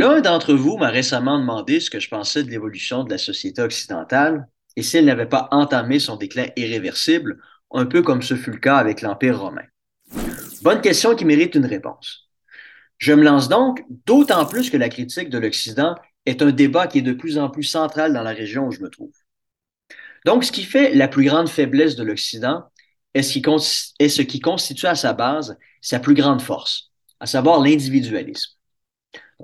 L'un d'entre vous m'a récemment demandé ce que je pensais de l'évolution de la société occidentale et si elle n'avait pas entamé son déclin irréversible, un peu comme ce fut le cas avec l'Empire romain. Bonne question qui mérite une réponse. Je me lance donc, d'autant plus que la critique de l'Occident est un débat qui est de plus en plus central dans la région où je me trouve. Donc, ce qui fait la plus grande faiblesse de l'Occident est ce, qui est ce qui constitue à sa base sa plus grande force, à savoir l'individualisme.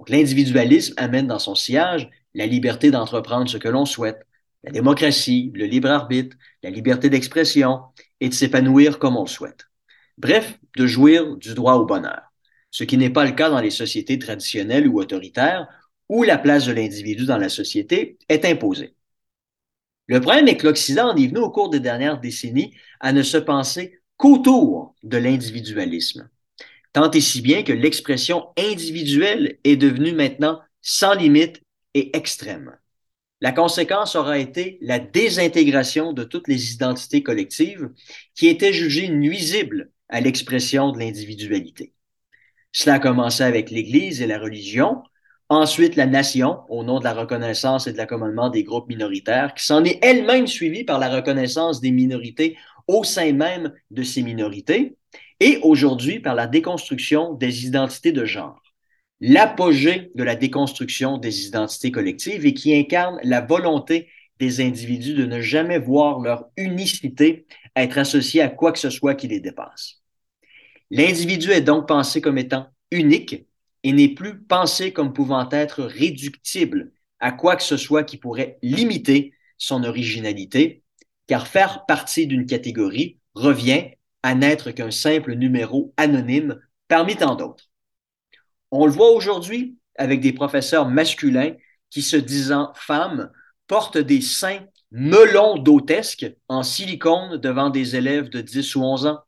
L'individualisme amène dans son sillage la liberté d'entreprendre ce que l'on souhaite, la démocratie, le libre arbitre, la liberté d'expression et de s'épanouir comme on le souhaite. Bref, de jouir du droit au bonheur, ce qui n'est pas le cas dans les sociétés traditionnelles ou autoritaires où la place de l'individu dans la société est imposée. Le problème est que l'Occident en est venu au cours des dernières décennies à ne se penser qu'autour de l'individualisme, tant et si bien que l'expression individuelle est devenue maintenant sans limite et extrême. La conséquence aura été la désintégration de toutes les identités collectives qui étaient jugées nuisibles à l'expression de l'individualité. Cela a commencé avec l'Église et la religion, Ensuite, la nation, au nom de la reconnaissance et de l'accommodement des groupes minoritaires, qui s'en est elle-même suivie par la reconnaissance des minorités au sein même de ces minorités, et aujourd'hui par la déconstruction des identités de genre. L'apogée de la déconstruction des identités collectives et qui incarne la volonté des individus de ne jamais voir leur unicité être associée à quoi que ce soit qui les dépasse. L'individu est donc pensé comme étant unique et n'est plus pensé comme pouvant être réductible à quoi que ce soit qui pourrait limiter son originalité, car faire partie d'une catégorie revient n'être qu'un simple numéro anonyme parmi tant d'autres. On le voit aujourd'hui avec des professeurs masculins qui, se disant femmes, portent des seins melons d'hôtesques en silicone devant des élèves de 10 ou 11 ans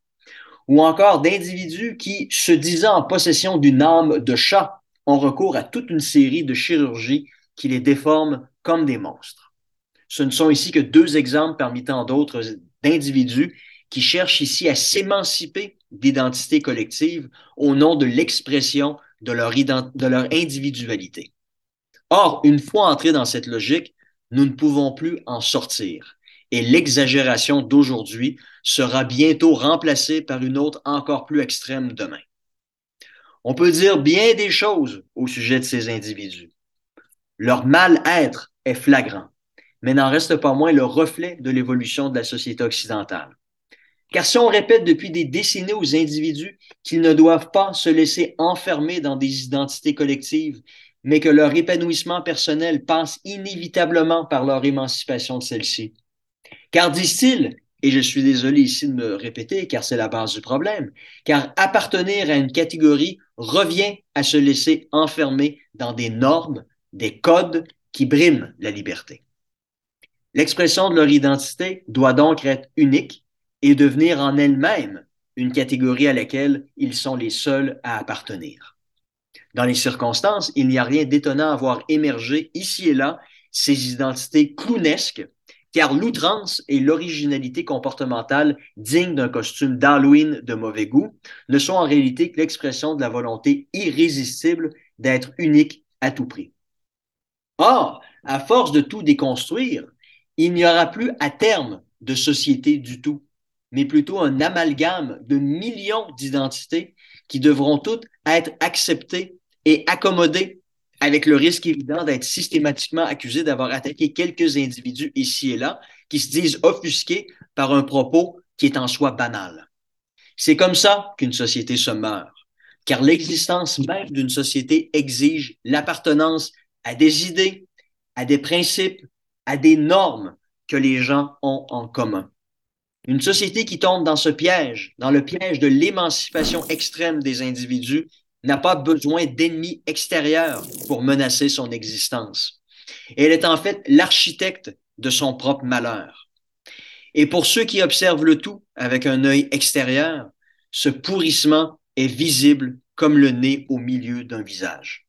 ou encore d'individus qui, se disant en possession d'une âme de chat, ont recours à toute une série de chirurgies qui les déforment comme des monstres. Ce ne sont ici que deux exemples parmi tant d'autres d'individus qui cherchent ici à s'émanciper d'identité collective au nom de l'expression de leur, de leur individualité. Or, une fois entrés dans cette logique, nous ne pouvons plus en sortir et l'exagération d'aujourd'hui sera bientôt remplacée par une autre encore plus extrême demain. On peut dire bien des choses au sujet de ces individus. Leur mal-être est flagrant, mais n'en reste pas moins le reflet de l'évolution de la société occidentale. Car si on répète depuis des décennies aux individus qu'ils ne doivent pas se laisser enfermer dans des identités collectives, mais que leur épanouissement personnel passe inévitablement par leur émancipation de celle-ci, car disent-ils, et je suis désolé ici de me répéter car c'est la base du problème, car appartenir à une catégorie revient à se laisser enfermer dans des normes, des codes qui briment la liberté. L'expression de leur identité doit donc être unique et devenir en elle-même une catégorie à laquelle ils sont les seuls à appartenir. Dans les circonstances, il n'y a rien d'étonnant à voir émerger ici et là ces identités clownesques car l'outrance et l'originalité comportementale dignes d'un costume d'Halloween de mauvais goût ne sont en réalité que l'expression de la volonté irrésistible d'être unique à tout prix. Or, à force de tout déconstruire, il n'y aura plus à terme de société du tout, mais plutôt un amalgame de millions d'identités qui devront toutes être acceptées et accommodées avec le risque évident d'être systématiquement accusé d'avoir attaqué quelques individus ici et là qui se disent offusqués par un propos qui est en soi banal. C'est comme ça qu'une société se meurt, car l'existence même d'une société exige l'appartenance à des idées, à des principes, à des normes que les gens ont en commun. Une société qui tombe dans ce piège, dans le piège de l'émancipation extrême des individus, n'a pas besoin d'ennemis extérieurs pour menacer son existence. Elle est en fait l'architecte de son propre malheur. Et pour ceux qui observent le tout avec un œil extérieur, ce pourrissement est visible comme le nez au milieu d'un visage.